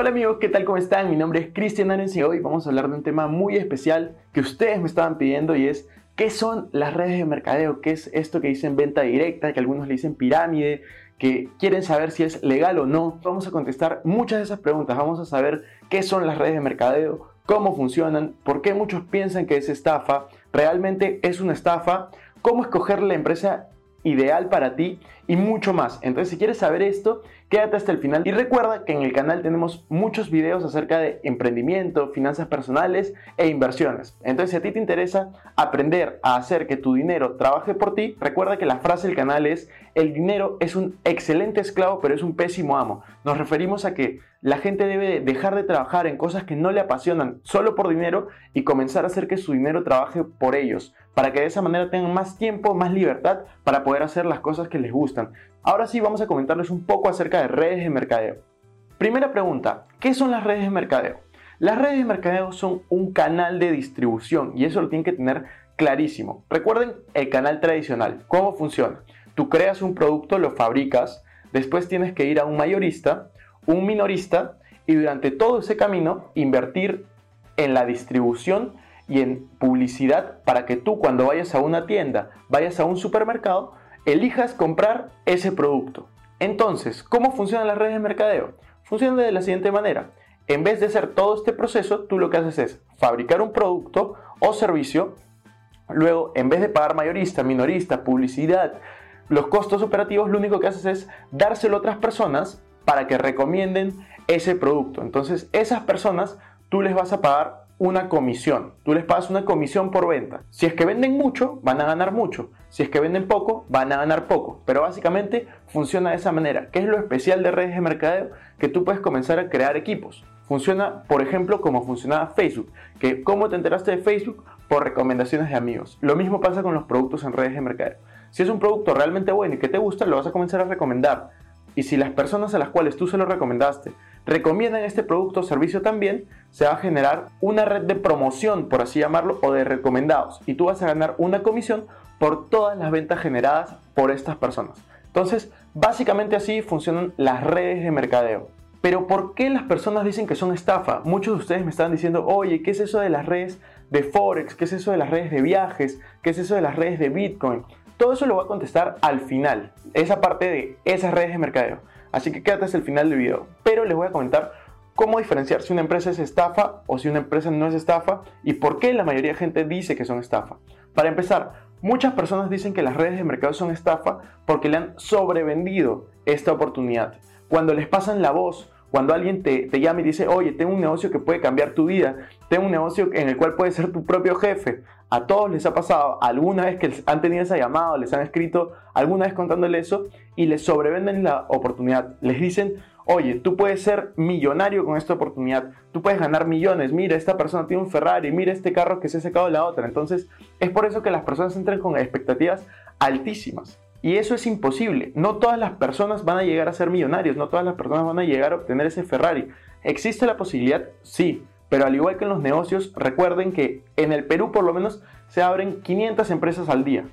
Hola amigos, ¿qué tal? ¿Cómo están? Mi nombre es Cristian Arens y hoy vamos a hablar de un tema muy especial que ustedes me estaban pidiendo y es ¿qué son las redes de mercadeo? ¿Qué es esto que dicen venta directa, que algunos le dicen pirámide, que quieren saber si es legal o no? Vamos a contestar muchas de esas preguntas, vamos a saber qué son las redes de mercadeo, cómo funcionan, por qué muchos piensan que es estafa, realmente es una estafa, cómo escoger la empresa ideal para ti y mucho más. Entonces, si quieres saber esto, quédate hasta el final y recuerda que en el canal tenemos muchos videos acerca de emprendimiento, finanzas personales e inversiones. Entonces, si a ti te interesa aprender a hacer que tu dinero trabaje por ti, recuerda que la frase del canal es el dinero es un excelente esclavo, pero es un pésimo amo. Nos referimos a que la gente debe dejar de trabajar en cosas que no le apasionan solo por dinero y comenzar a hacer que su dinero trabaje por ellos, para que de esa manera tengan más tiempo, más libertad para poder hacer las cosas que les gustan. Ahora sí vamos a comentarles un poco acerca de redes de mercadeo. Primera pregunta, ¿qué son las redes de mercadeo? Las redes de mercadeo son un canal de distribución y eso lo tienen que tener clarísimo. Recuerden el canal tradicional, ¿cómo funciona? Tú creas un producto, lo fabricas, después tienes que ir a un mayorista, un minorista y durante todo ese camino invertir en la distribución y en publicidad para que tú cuando vayas a una tienda, vayas a un supermercado, elijas comprar ese producto. Entonces, ¿cómo funcionan las redes de mercadeo? Funcionan de la siguiente manera. En vez de hacer todo este proceso, tú lo que haces es fabricar un producto o servicio, luego en vez de pagar mayorista, minorista, publicidad, los costos operativos, lo único que haces es dárselo a otras personas para que recomienden ese producto. Entonces, esas personas tú les vas a pagar una comisión. Tú les pagas una comisión por venta. Si es que venden mucho, van a ganar mucho. Si es que venden poco, van a ganar poco. Pero básicamente funciona de esa manera. ¿Qué es lo especial de redes de mercadeo? Que tú puedes comenzar a crear equipos. Funciona, por ejemplo, como funcionaba Facebook. Que cómo te enteraste de Facebook por recomendaciones de amigos. Lo mismo pasa con los productos en redes de mercadeo. Si es un producto realmente bueno y que te gusta, lo vas a comenzar a recomendar. Y si las personas a las cuales tú se lo recomendaste recomiendan este producto o servicio también, se va a generar una red de promoción, por así llamarlo, o de recomendados. Y tú vas a ganar una comisión por todas las ventas generadas por estas personas. Entonces, básicamente así funcionan las redes de mercadeo. Pero ¿por qué las personas dicen que son estafa? Muchos de ustedes me están diciendo, oye, ¿qué es eso de las redes de Forex? ¿Qué es eso de las redes de viajes? ¿Qué es eso de las redes de Bitcoin? Todo eso lo voy a contestar al final, esa parte de esas redes de mercadeo. Así que quédate hasta el final del video. Pero les voy a comentar cómo diferenciar si una empresa es estafa o si una empresa no es estafa y por qué la mayoría de gente dice que son estafa. Para empezar, muchas personas dicen que las redes de mercado son estafa porque le han sobrevendido esta oportunidad. Cuando les pasan la voz, cuando alguien te, llama y dice, oye, tengo un negocio que puede cambiar tu vida, tengo un negocio en el cual puedes ser tu propio jefe, a todos les ha pasado alguna vez que han tenido esa llamada, les han escrito alguna vez contándole eso y les sobrevenden la oportunidad. Les dicen, oye, tú puedes ser millonario con esta oportunidad, tú puedes ganar millones, mira, esta persona tiene un Ferrari, mira este carro que se ha sacado la otra. Entonces, es por eso que las personas entran con expectativas altísimas. Y eso es imposible. No todas las personas van a llegar a ser millonarios, no todas las personas van a llegar a obtener ese Ferrari. ¿Existe la posibilidad? Sí, pero al igual que en los negocios, recuerden que en el Perú por lo menos se abren 500 empresas al día,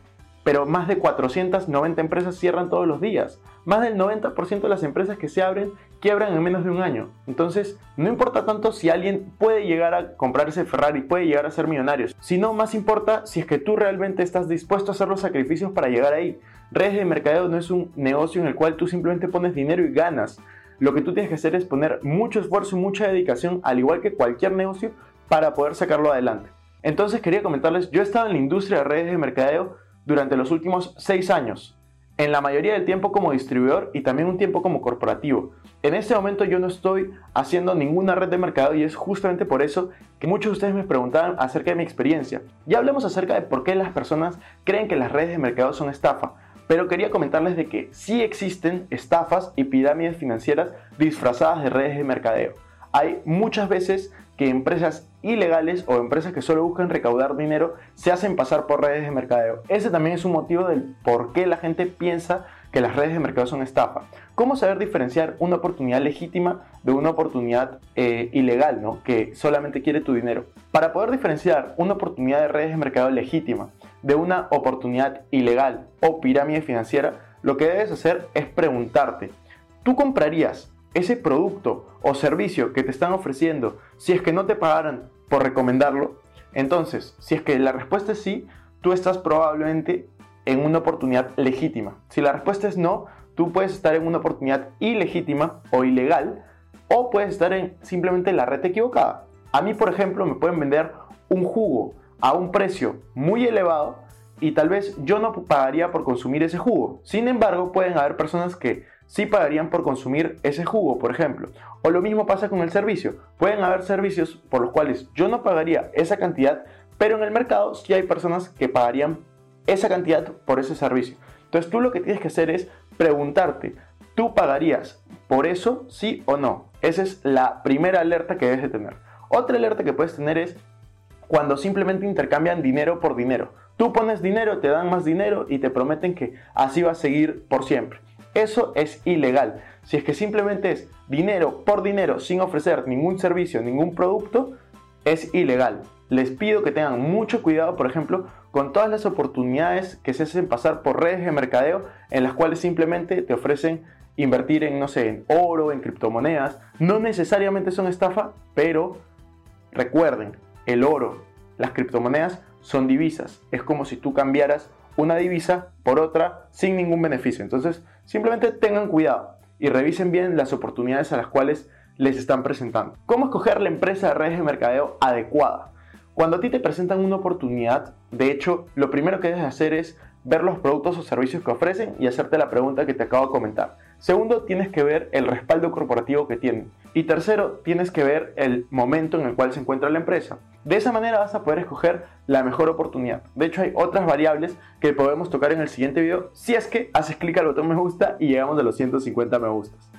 pero más de 490 empresas cierran todos los días. Más del 90% de las empresas que se abren quiebran en menos de un año. Entonces, no importa tanto si alguien puede llegar a comprar ese Ferrari, puede llegar a ser millonario, sino más importa si es que tú realmente estás dispuesto a hacer los sacrificios para llegar ahí. Redes de mercadeo no es un negocio en el cual tú simplemente pones dinero y ganas. Lo que tú tienes que hacer es poner mucho esfuerzo y mucha dedicación, al igual que cualquier negocio, para poder sacarlo adelante. Entonces quería comentarles, yo he estado en la industria de redes de mercadeo durante los últimos 6 años, en la mayoría del tiempo como distribuidor y también un tiempo como corporativo. En este momento yo no estoy haciendo ninguna red de mercado y es justamente por eso que muchos de ustedes me preguntaban acerca de mi experiencia. Ya hablemos acerca de por qué las personas creen que las redes de mercado son estafa pero quería comentarles de que sí existen estafas y pirámides financieras disfrazadas de redes de mercadeo. Hay muchas veces que empresas ilegales o empresas que solo buscan recaudar dinero se hacen pasar por redes de mercadeo. Ese también es un motivo del por qué la gente piensa que las redes de mercado son estafa. ¿Cómo saber diferenciar una oportunidad legítima de una oportunidad eh, ilegal, ¿no? que solamente quiere tu dinero? Para poder diferenciar una oportunidad de redes de mercado legítima de una oportunidad ilegal o pirámide financiera, lo que debes hacer es preguntarte, ¿tú comprarías ese producto o servicio que te están ofreciendo, si es que no te pagaran por recomendarlo, entonces, si es que la respuesta es sí, tú estás probablemente en una oportunidad legítima. Si la respuesta es no, tú puedes estar en una oportunidad ilegítima o ilegal o puedes estar en simplemente la red equivocada. A mí, por ejemplo, me pueden vender un jugo a un precio muy elevado y tal vez yo no pagaría por consumir ese jugo. Sin embargo, pueden haber personas que sí pagarían por consumir ese jugo, por ejemplo. O lo mismo pasa con el servicio. Pueden haber servicios por los cuales yo no pagaría esa cantidad, pero en el mercado sí hay personas que pagarían esa cantidad por ese servicio. Entonces tú lo que tienes que hacer es preguntarte, ¿tú pagarías por eso sí o no? Esa es la primera alerta que debes de tener. Otra alerta que puedes tener es cuando simplemente intercambian dinero por dinero. Tú pones dinero, te dan más dinero y te prometen que así va a seguir por siempre. Eso es ilegal. Si es que simplemente es dinero por dinero sin ofrecer ningún servicio, ningún producto, es ilegal. Les pido que tengan mucho cuidado, por ejemplo, con todas las oportunidades que se hacen pasar por redes de mercadeo en las cuales simplemente te ofrecen invertir en, no sé, en oro, en criptomonedas. No necesariamente son estafa, pero recuerden, el oro, las criptomonedas son divisas. Es como si tú cambiaras una divisa por otra sin ningún beneficio. Entonces, simplemente tengan cuidado y revisen bien las oportunidades a las cuales les están presentando. ¿Cómo escoger la empresa de redes de mercadeo adecuada? Cuando a ti te presentan una oportunidad, de hecho, lo primero que debes hacer es ver los productos o servicios que ofrecen y hacerte la pregunta que te acabo de comentar. Segundo, tienes que ver el respaldo corporativo que tienen. Y tercero, tienes que ver el momento en el cual se encuentra la empresa. De esa manera vas a poder escoger la mejor oportunidad. De hecho, hay otras variables que podemos tocar en el siguiente video si es que haces clic al botón me gusta y llegamos a los 150 me gustas.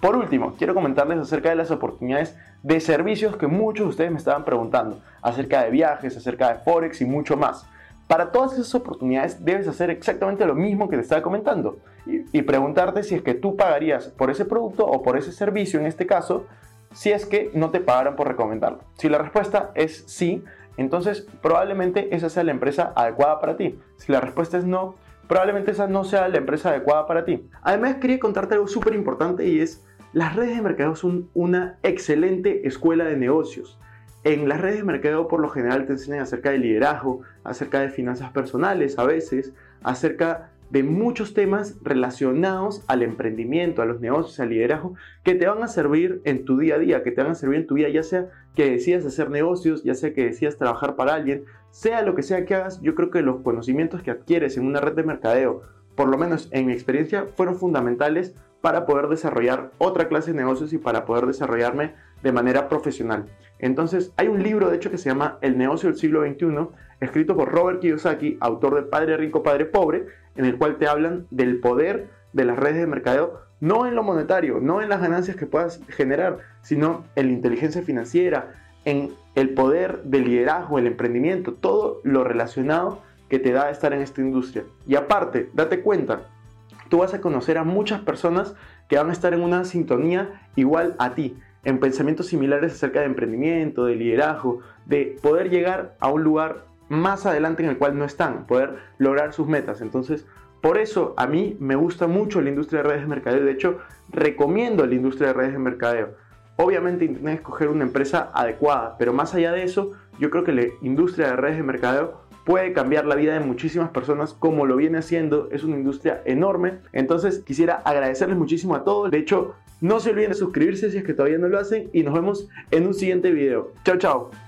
Por último, quiero comentarles acerca de las oportunidades de servicios que muchos de ustedes me estaban preguntando, acerca de viajes, acerca de Forex y mucho más. Para todas esas oportunidades debes hacer exactamente lo mismo que te estaba comentando y, preguntarte si es que tú pagarías por ese producto o por ese servicio en este caso, si es que no te pagaran por recomendarlo. Si la respuesta es sí, entonces probablemente esa sea la empresa adecuada para ti. Si la respuesta es no, probablemente esa no sea la empresa adecuada para ti. Además quería contarte algo súper importante y es las redes de mercado son una excelente escuela de negocios. En las redes de mercado por lo general te enseñan acerca de liderazgo, acerca de finanzas personales a veces, acerca de muchos temas relacionados al emprendimiento, a los negocios, al liderazgo, que te van a servir en tu día a día, que te van a servir en tu vida, ya sea que decidas hacer negocios, ya sea que decidas trabajar para alguien, sea lo que sea que hagas, yo creo que los conocimientos que adquieres en una red de mercadeo, por lo menos en mi experiencia, fueron fundamentales para poder desarrollar otra clase de negocios y para poder desarrollarme de manera profesional. Entonces, hay un libro, de hecho, que se llama El negocio del siglo XXI, escrito por Robert Kiyosaki, autor de Padre Rico, Padre Pobre, en el cual te hablan del poder de las redes de mercadeo, no en lo monetario, no en las ganancias que puedas generar, sino en la inteligencia financiera, en el poder del liderazgo, el emprendimiento, todo lo relacionado que te da estar en esta industria. Y aparte, date cuenta, tú vas a conocer a muchas personas que van a estar en una sintonía igual a ti, en pensamientos similares acerca de emprendimiento, de liderazgo, de poder llegar a un lugar más adelante en el cual no están, poder lograr sus metas. Entonces, por eso a mí me gusta mucho la industria de redes de mercadeo. De hecho, recomiendo la industria de redes de mercadeo. Obviamente que escoger una empresa adecuada, pero más allá de eso, yo creo que la industria de redes de mercadeo puede cambiar la vida de muchísimas personas como lo viene haciendo. Es una industria enorme. Entonces quisiera agradecerles muchísimo a todos. De hecho, no se olviden de suscribirse si es que todavía no lo hacen y nos vemos en un siguiente video. Chao, chao.